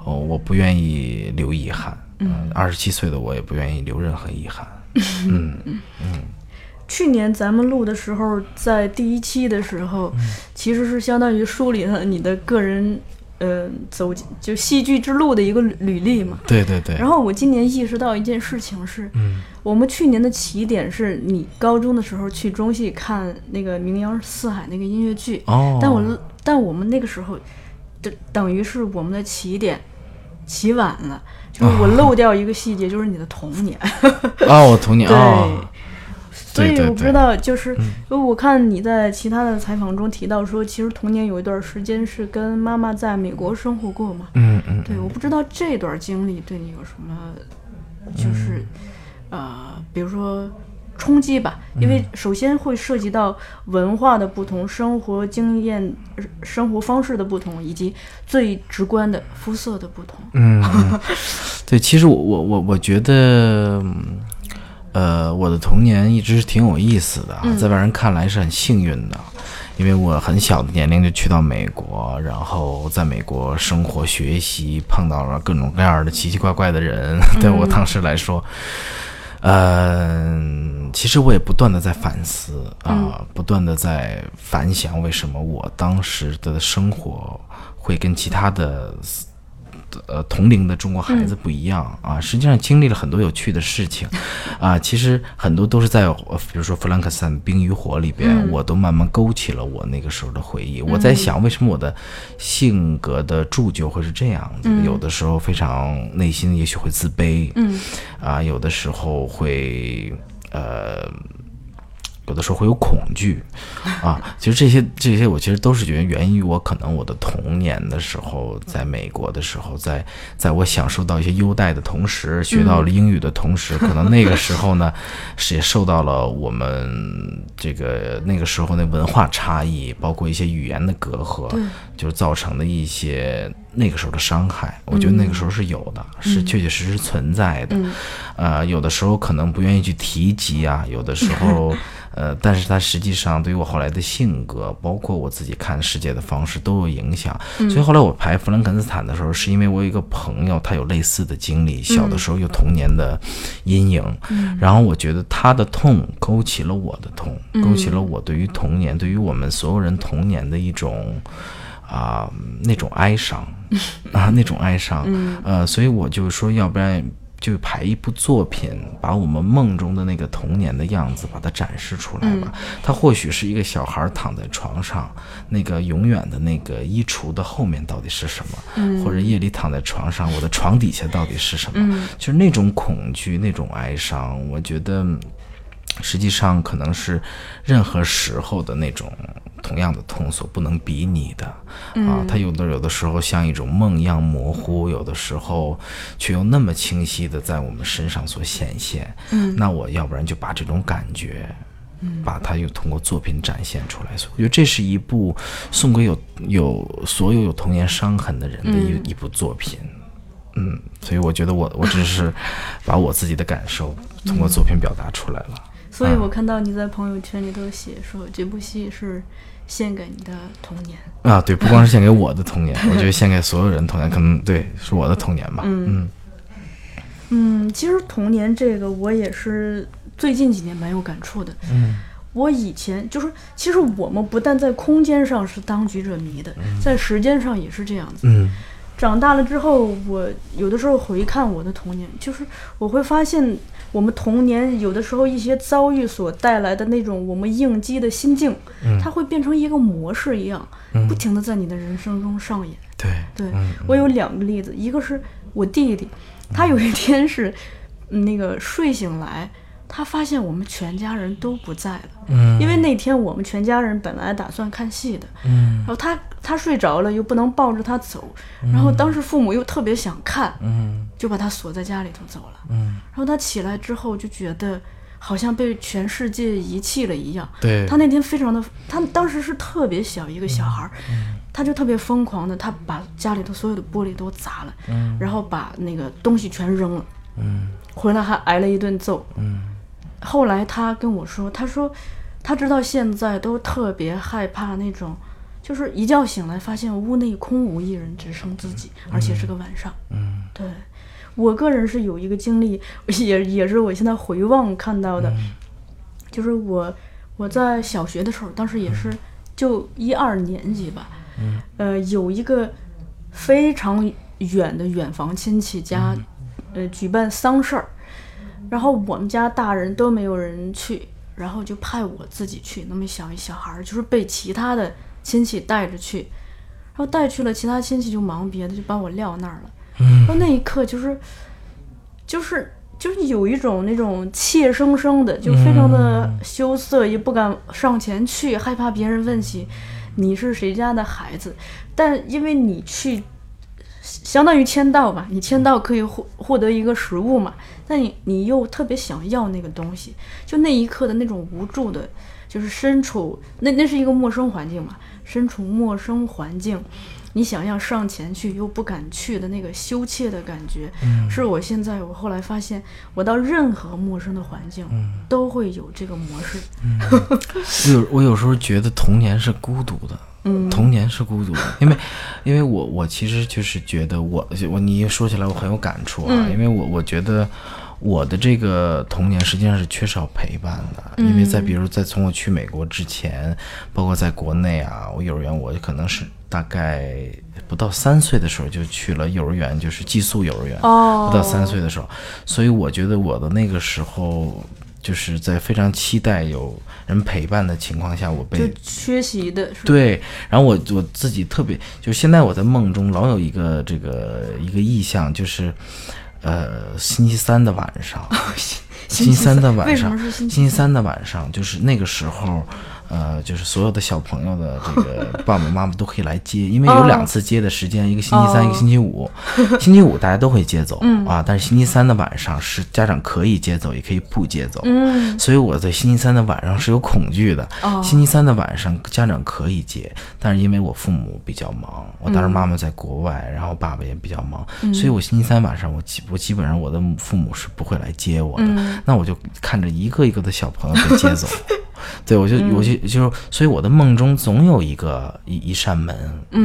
Speaker 2: 哦，我不愿意留遗憾。嗯，二十七岁的我也不愿意留任何遗憾。嗯嗯。
Speaker 1: 去年咱们录的时候，在第一期的时候，其实是相当于梳理了你的个人嗯、走进就戏剧之路的一个履履历嘛。
Speaker 2: 对对对，
Speaker 1: 然后我今年意识到一件事情是，
Speaker 2: 嗯。
Speaker 1: 我们去年的起点是你高中的时候去中戏看那个《名扬四海》那个音乐剧，
Speaker 2: 哦，
Speaker 1: 但我但我们那个时候，等等于是我们的起点起晚了，就是我漏掉一个细节，就是你的童年。
Speaker 2: 哦，我童年 *laughs*
Speaker 1: 对，
Speaker 2: 哦，
Speaker 1: 所以我不知道，就是因为我看你在其他的采访中提到说，其实童年有一段时间是跟妈妈在美国生活过嘛。
Speaker 2: 嗯嗯，
Speaker 1: 对，我不知道这段经历对你有什么，就是，呃，比如说冲击吧，因为首先会涉及到文化的不同、生活经验、呃生活方式的不同，以及最直观的肤色的不同。
Speaker 2: 嗯，嗯。对，其实我我我我觉得，嗯呃，我的童年一直是挺有意思的啊，在外人看来是很幸运的，因为我很小的年龄就去到美国，然后在美国生活学习，碰到了各种各样的奇奇怪怪的人，*laughs* 对我当时来说。嗯，其实我也不断的在反思啊，不断的在反想，为什么我当时的生活会跟其他的呃同龄的中国孩子不一样啊，实际上经历了很多有趣的事情 *laughs* 啊，其实很多都是在呃比如说《弗兰克斯坦冰与火》里边，我都慢慢勾起了我那个时候的回忆。我在想，为什么我的性格的铸就会是这样子的？有的时候非常内心也许会自卑，
Speaker 1: 嗯
Speaker 2: 啊，有的时候会呃。有的时候会有恐惧，啊，其实这些这些我其实都是觉得源于我可能我的童年的时候，在美国的时候，在在我享受到一些优待的同时，学到了英语的同时，可能那个时候呢，*laughs* 是也受到了我们这个那个时候的文化差异，包括一些语言的隔阂，就是造成的一些那个时候的伤害。我觉得那个时候是有的，是确确实实存在的。呃，有的时候可能不愿意去提及啊，有的时候。*laughs* 呃，但是它实际上对于我后来的性格，包括我自己看世界的方式都有影响。所以后来我排弗兰肯斯坦的时候，是因为我有一个朋友，他有类似的经历，小的时候有童年的阴影，然后我觉得他的痛勾起了我的痛，勾起了我对于童年，对于我们所有人童年的一种。*laughs* 啊、那种哀伤啊，那种哀伤，呃，所以我就说，要不然就排一部作品，把我们梦中的那个童年的样子，把它展示出来吧。他或许是一个小孩躺在床上，那个永远的那个衣橱的后面到底是什么？或者夜里躺在床上，我的床底下到底是什么？就是那种恐惧，那种哀伤，我觉得。实际上可能是任何时候的那种同样的痛所不能比拟的啊，它有的有的时候像一种梦一样模糊，有的时候却又那么清晰的在我们身上所显现。嗯，那我要不然就把这种感觉，把它又通过作品展现出来。所以我觉得这是一部送给有有所有有童年伤痕的人的一、一部作品。嗯，所以我觉得我我只是把我自己的感受通过作品表达出来了。
Speaker 1: 所以我看到你在朋友圈里头写说，这部戏是献给你的童年。
Speaker 2: 啊，对，不光是献给我的童年，*laughs* 我觉得献给所有人童年，可能对是我的童年吧。嗯
Speaker 1: 嗯，其实童年这个我也是最近几年蛮有感触的。嗯，我以前就是，其实我们不但在空间上是当局者迷的，在时间上也是这样子。
Speaker 2: 嗯
Speaker 1: 长大了之后，我有的时候回看我的童年，就是我会发现，我们童年有的时候一些遭遇所带来的那种我们应激的心境，它会变成一个模式一样，不停的在你的人生中上演。
Speaker 2: 对
Speaker 1: 对、我有两个例子，一个是我弟弟，他有一天是嗯那个睡醒来，他发现我们全家人都不在了。
Speaker 2: 嗯
Speaker 1: 因为那天我们全家人本来打算看戏的，
Speaker 2: 嗯
Speaker 1: 然后他他睡着了，又不能抱着他走，然后当时父母又特别想看，
Speaker 2: 嗯。
Speaker 1: 就把他锁在家里头走了。
Speaker 2: 嗯，
Speaker 1: 然后他起来之后就觉得好像被全世界遗弃了一样。
Speaker 2: 对，
Speaker 1: 他那天非常的，他当时是特别小一个小孩儿，他就特别疯狂的，他把家里头所有的玻璃都砸了，然后把那个东西全扔了，
Speaker 2: 嗯。
Speaker 1: 回来还挨了一顿揍。
Speaker 2: 嗯。
Speaker 1: 后来他跟我说，他说他直到现在都特别害怕那种，就是一觉醒来发现屋内空无一人，只剩自己，而且是个晚上。
Speaker 2: 嗯
Speaker 1: 对我个人是有一个经历，也也是我现在回望看到的，就是我我在小学的时候，当时也是就一二年级吧，呃，有一个非常远的远房亲戚家，呃，举办丧事儿，然后我们家大人都没有人去，然后就派我自己去。那么小一小孩儿就是被其他的亲戚带着去，然后带去了，其他亲戚就忙别的，就把我撂那儿了。然后那一刻就是，就是就是有一种那种怯生生的，就非常的羞涩，也不敢上前去，害怕别人问起你是谁家的孩子。但因为你去，相当于签到吧，你签到可以获获得一个实物嘛，但你你又特别想要那个东西，就那一刻的那种无助的，就是身处那那是一个陌生环境嘛，身处陌生环境。你想要上前去又不敢去的那个羞怯的感觉，是我现在我后来发现，我到任何陌生的环境、都会有这个模式。*laughs*
Speaker 2: 我有我有时候觉得童年是孤独的，
Speaker 1: 嗯
Speaker 2: 童年是孤独的，因为因为我我其实就是觉得我我你一说起来我很有感触啊，
Speaker 1: 嗯
Speaker 2: 因为我我觉得我的这个童年实际上是缺少陪伴的，因为在比如在从我去美国之前，包括在国内啊，我幼儿园我可能是大概不到三岁的时候就去了幼儿园，就是寄宿幼儿园，
Speaker 1: 哦
Speaker 2: 不到三岁的时候，所以我觉得我的那个时候。就是在非常期待有人陪伴的情况下，我被
Speaker 1: 就缺席的是？
Speaker 2: 对，然后我我自己特别，就是现在我在梦中老有一个这个一个意象，就是，呃，星期三的晚上，*laughs* 星期三的晚上
Speaker 1: 星期
Speaker 2: 三的晚上，就是那个时候。呃，就是所有的小朋友的这个爸爸妈妈都可以来接，因为有两次接的时间，一个星期三，一个星期五。星期五大家都会接走、啊，但是星期三的晚上是家长可以接走，也可以不接走。
Speaker 1: 嗯，
Speaker 2: 所以我在星期三的晚上是有恐惧的。
Speaker 1: 哦
Speaker 2: 星期三的晚上家长可以接，但是因为我父母比较忙，我当时妈妈在国外，然后爸爸也比较忙，所以我星期三晚上我基我基本上我的父母是不会来接我的。那我就看着一个一个的小朋友被接走。*laughs* 对，我就我就就是，所以我的梦中总有一个一一扇门，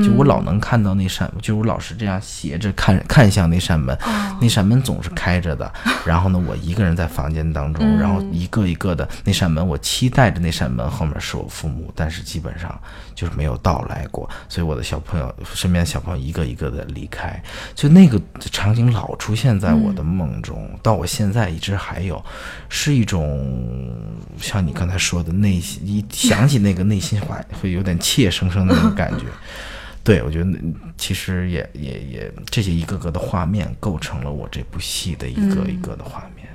Speaker 2: 就我老能看到那扇，就我老是这样斜着看看向那扇门，那扇门总是开着的。*laughs* 然后呢，我一个人在房间当中，然后一个一个的那扇门，我期待着那扇门后面是我父母，但是基本上就是没有到来过。所以我的小朋友身边的小朋友一个一个的离开，就那个场景老出现在我的梦中，到我现在一直还有，是一种像你刚才说的内心，一想起那个内心话，会有点怯生生的那种感觉。*laughs* 对，我觉得那其实也也也这些一个个的画面构成了我这部戏的一个一个的画面。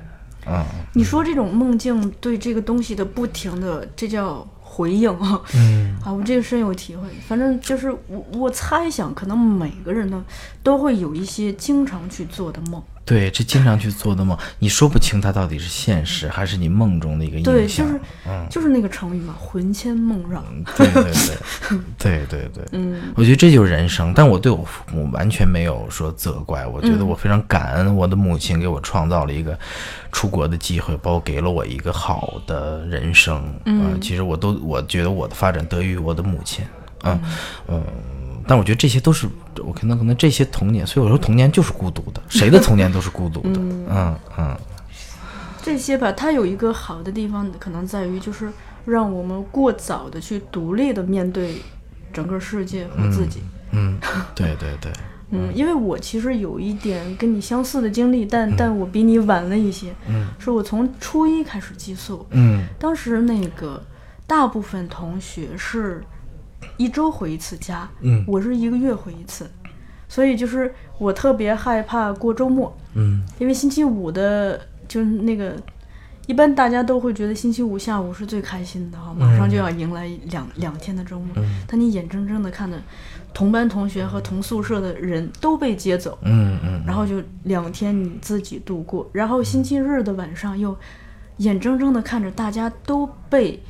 Speaker 2: 嗯，
Speaker 1: 你说这种梦境对这个东西的不停的，这叫回应啊。嗯啊，我这个深有体会。反正就是我我猜想，可能每个人呢都会有一些经常去做的梦。
Speaker 2: 对，这经常去做的梦，你说不清它到底是现实还是你梦中的一个
Speaker 1: 对，
Speaker 2: 印象。
Speaker 1: 就是、就是那个成语嘛，魂牵梦绕。
Speaker 2: 对对对，对对 *laughs* 对，
Speaker 1: 嗯，
Speaker 2: 我觉得这就是人生。但我对我父母完全没有说责怪，我觉得我非常感恩我的母亲给我创造了一个出国的机会，包括给了我一个好的人生。嗯、其实我都我觉得我的发展得益于我的母亲。嗯嗯。但我觉得这些都是我可能可能这些童年，所以我说童年就是孤独的，谁的童年都是孤独的。*laughs* 嗯嗯
Speaker 1: 这些吧，它有一个好的地方，可能在于就是让我们过早的去独立的面对整个世界和自己。
Speaker 2: 嗯，对对对，*laughs*
Speaker 1: 嗯，因为我其实有一点跟你相似的经历，但、但我比你晚了一些。
Speaker 2: 嗯，
Speaker 1: 是我从初一开始寄宿，
Speaker 2: 嗯
Speaker 1: 当时那个大部分同学是一周回一次家，
Speaker 2: 嗯。
Speaker 1: 我是一个月回一次，所以就是我特别害怕过周末，
Speaker 2: 嗯。
Speaker 1: 因为星期五的，就是那个，一般大家都会觉得星期五下午是最开心的哈，马上就要迎来两、两天的周末，但你眼睁睁的看着同班同学和同宿舍的人都被接走，
Speaker 2: 嗯嗯
Speaker 1: 然后就两天你自己度过，然后星期日的晚上又眼睁睁的看着大家都被，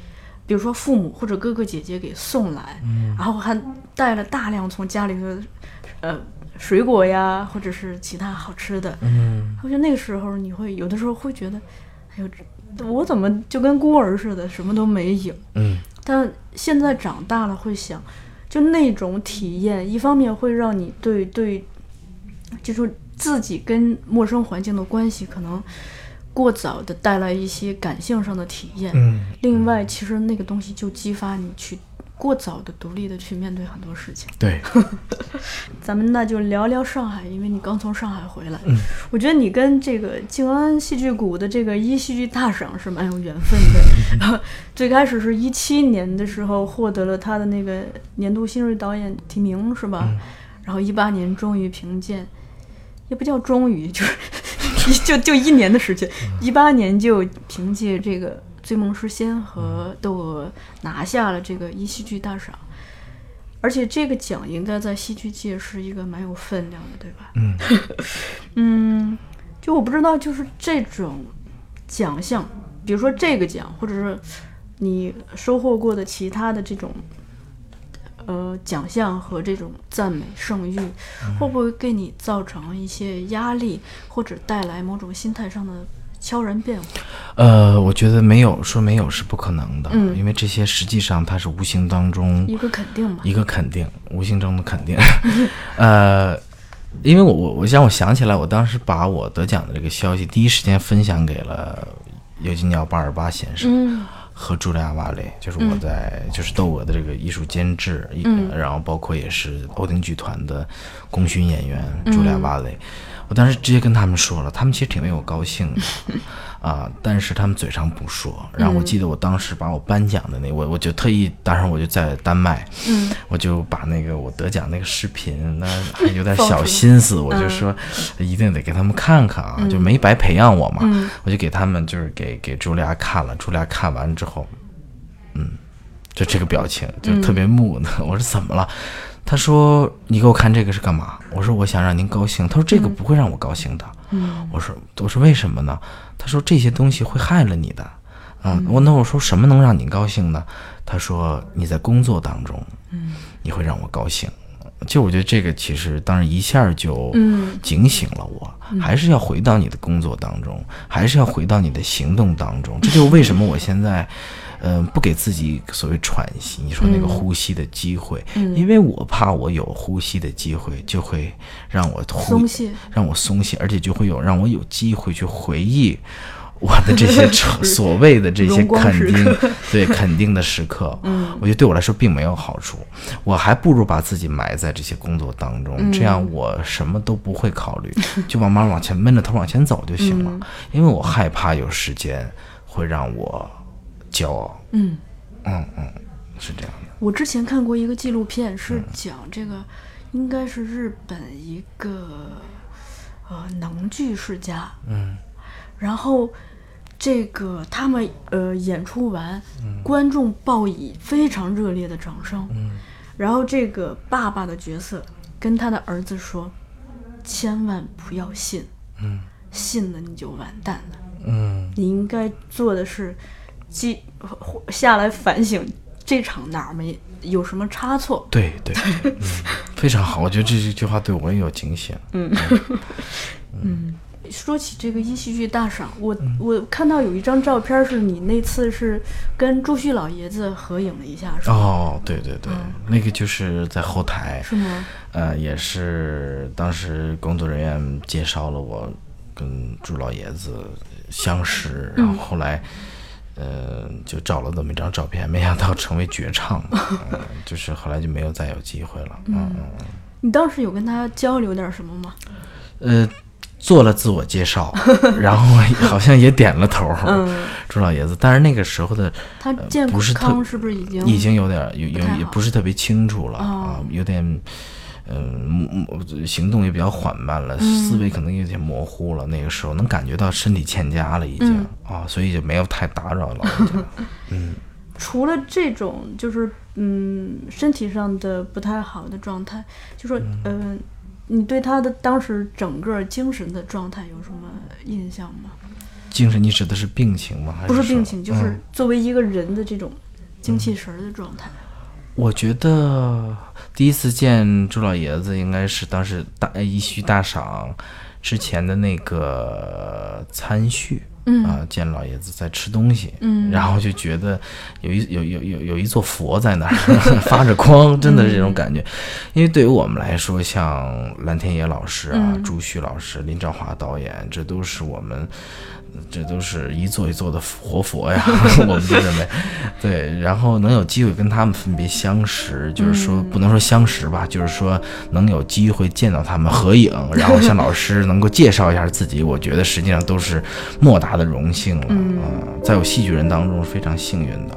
Speaker 1: 比如说父母或者哥哥姐姐给送来，然后还带了大量从家里的呃水果呀，或者是其他好吃的，
Speaker 2: 嗯。
Speaker 1: 我觉得那个时候你会有的时候会觉得，哎呦，我怎么就跟孤儿似的，什么都没有。
Speaker 2: 嗯。
Speaker 1: 但现在长大了会想，就那种体验，一方面会让你对对，就是自己跟陌生环境的关系可能过早的带来一些感性上的体验。
Speaker 2: 嗯
Speaker 1: 另外，其实那个东西就激发你去过早的独立的去面对很多事情。
Speaker 2: 对，*laughs*
Speaker 1: 咱们那就聊聊上海，因为你刚从上海回来，嗯，我觉得你跟这个静安戏剧谷的这个一戏剧大赏是蛮有缘分的。*laughs* *laughs* 最开始是一七年的时候获得了他的那个年度新锐导演提名，是吧？然后一八年终于凭借，也不叫终于，就是就就一年的时间，一八年就凭借这个《醉梦诗仙》和《窦娥》拿下了这个一戏剧大赏。而且这个奖应该在戏剧界是一个蛮有分量的，对吧？
Speaker 2: 嗯 *laughs*
Speaker 1: 嗯，就我不知道，就是这种奖项，比如说这个奖，或者是你收获过的其他的这种呃奖项和这种赞美盛誉，会不会给你造成一些压力，或者带来某种心态上的悄然变化？
Speaker 2: 呃，我觉得没有说没有是不可能的，
Speaker 1: 嗯
Speaker 2: 因为这些实际上它是无形当中
Speaker 1: 一个肯定嘛。
Speaker 2: 一个肯定，无形中的肯定。*laughs* 呃，因为我我我让我想起来，我当时把我得奖的这个消息第一时间分享给了尤金尼奥·巴尔巴先生。
Speaker 1: 嗯
Speaker 2: 和朱莉亚·瓦雷，就是我在、就是窦娥的这个艺术监制，
Speaker 1: 嗯。
Speaker 2: 然后包括也是欧丁剧团的功勋演员朱莉亚·瓦雷，我当时直接跟他们说了，他们其实挺为我高兴的，*laughs* 啊，但是他们嘴上不说。然后我记得我当时把我颁奖的那我我就特意，当时我就在丹麦，
Speaker 1: 嗯
Speaker 2: 我就把那个我得奖那个视频，那 *laughs* 还有点小心思，我就说一定得给他们看看啊，就没白培养我嘛。
Speaker 1: 嗯
Speaker 2: 我就给他们就是给给茱莉亚看了，茱莉亚看完之后，嗯，就这个表情就特别木讷。我说怎么了？他说你给我看这个是干嘛？我说我想让您高兴。他说这个不会让我高兴的。
Speaker 1: 嗯
Speaker 2: 我说我说为什么呢？他说这些东西会害了你的。啊，我那我说什么能让你高兴呢？他说你在工作当中，
Speaker 1: 嗯
Speaker 2: 你会让我高兴。就我觉得这个其实当然一下就
Speaker 1: 嗯
Speaker 2: 警醒了我，还是要回到你的工作当中，还是要回到你的行动当中。这就是为什么我现在，嗯、不给自己所谓喘息，你说那个呼吸的机会，因为我怕我有呼吸的机会，就会让我呼
Speaker 1: 松懈。
Speaker 2: 让我松懈，而且就会有让我有机会去回忆。我的这些 *laughs* 所谓的这些肯定，*laughs* 对肯定的时刻，嗯，我觉得对我来说并没有好处，我还不如把自己埋在这些工作当中，这样我什么都不会考虑，*laughs* 就慢慢往前闷着头往前走就行了，因为我害怕有时间会让我骄傲，
Speaker 1: 嗯。
Speaker 2: 嗯嗯，是这样的，
Speaker 1: 我之前看过一个纪录片，是讲这个，应该是日本一个呃能剧世家，
Speaker 2: 嗯，
Speaker 1: 然后这个他们呃演出完，观众报以非常热烈的掌声，
Speaker 2: 嗯，
Speaker 1: 然后这个爸爸的角色跟他的儿子说，千万不要信，
Speaker 2: 嗯，
Speaker 1: 信了你就完蛋了。
Speaker 2: 嗯。
Speaker 1: 你应该做的是，记下来反省这场哪儿没有什么差错。
Speaker 2: 对对，嗯，非常好，我觉得这句话对我也有警醒，嗯嗯
Speaker 1: 说起这个一戏剧大赏，我、我看到有一张照片是你那次是跟朱旭老爷子合影了一下，是吧？
Speaker 2: 哦，对对对，那个就是在后台，
Speaker 1: 是吗？
Speaker 2: 呃，也是当时工作人员介绍了我跟朱老爷子相识，然后后来，呃，就照了这么一张照片，没想到成为绝唱，嗯 *laughs* 就是后来就没有再有机会了，嗯。嗯，
Speaker 1: 你当时有跟他交流点什么吗？
Speaker 2: 呃，做了自我介绍，*laughs* 然后好像也点了头，
Speaker 1: 嗯。
Speaker 2: 朱老爷子，但是那个时候的
Speaker 1: 他健康是不是已经
Speaker 2: 已经有点有有也不是特别清楚了
Speaker 1: 哦。
Speaker 2: 啊，有点，嗯、嗯行动也比较缓慢了，
Speaker 1: 嗯
Speaker 2: 思维可能有点模糊了。那个时候能感觉到身体欠佳了，已经、
Speaker 1: 嗯
Speaker 2: 啊，所以就没有太打扰老人家。
Speaker 1: 除了这种就是嗯身体上的不太好的状态，就说
Speaker 2: 嗯
Speaker 1: 呃，你对他的当时整个精神的状态有什么印象吗？
Speaker 2: 精神，你指的是病情吗？还是
Speaker 1: 不是病情，就是
Speaker 2: 嗯
Speaker 1: 作为一个人的这种精气神儿的状态。
Speaker 2: 我觉得第一次见朱老爷子应该是当时大一戏大赏之前的那个餐叙
Speaker 1: 嗯
Speaker 2: 啊、见老爷子在吃东西，
Speaker 1: 嗯
Speaker 2: 然后就觉得有一有有有有一座佛在那儿 *laughs* 发着光，真的是这种感觉。因为对于我们来说，像蓝天野老师啊、
Speaker 1: 嗯
Speaker 2: 朱旭老师、林兆华导演，这都是我们。这都是一座一座的活佛呀，*laughs* 我们就认为，对，然后能有机会跟他们分别相识，就是说不能说相识吧，就是说能有机会见到他们合影，然后向老师能够介绍一下自己，我觉得实际上都是莫大的荣幸了，嗯、在我戏剧人当中是非常幸运的。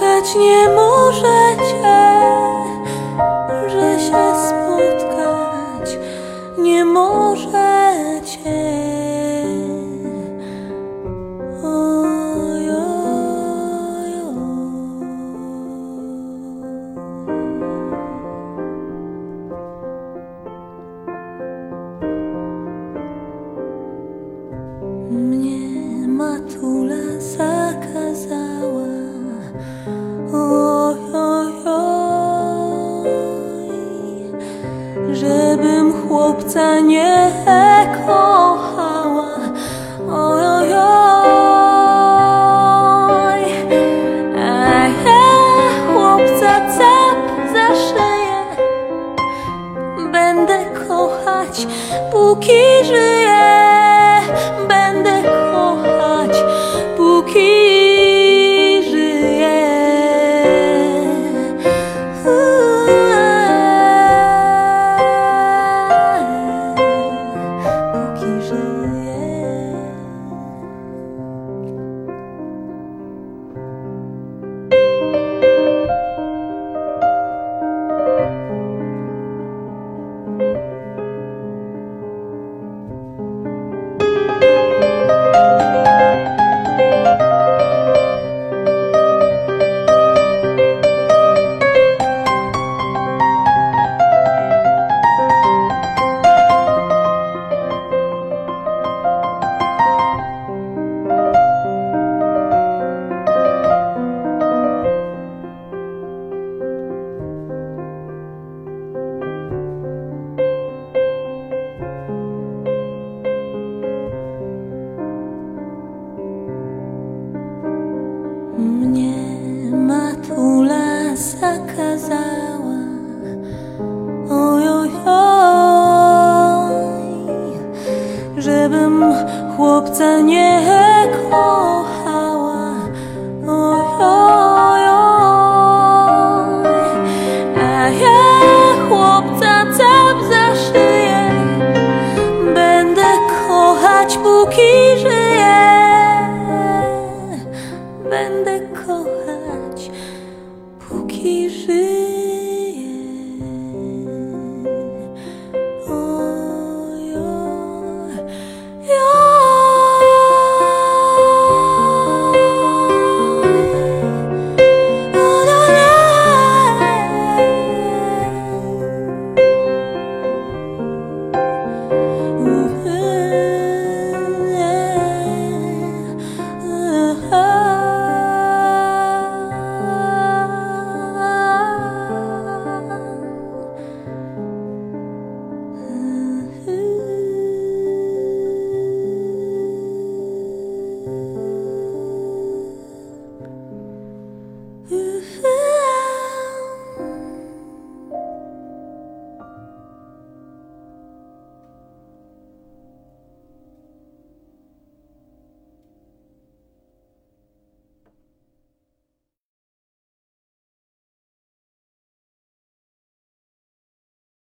Speaker 3: Spotkać nie możecie,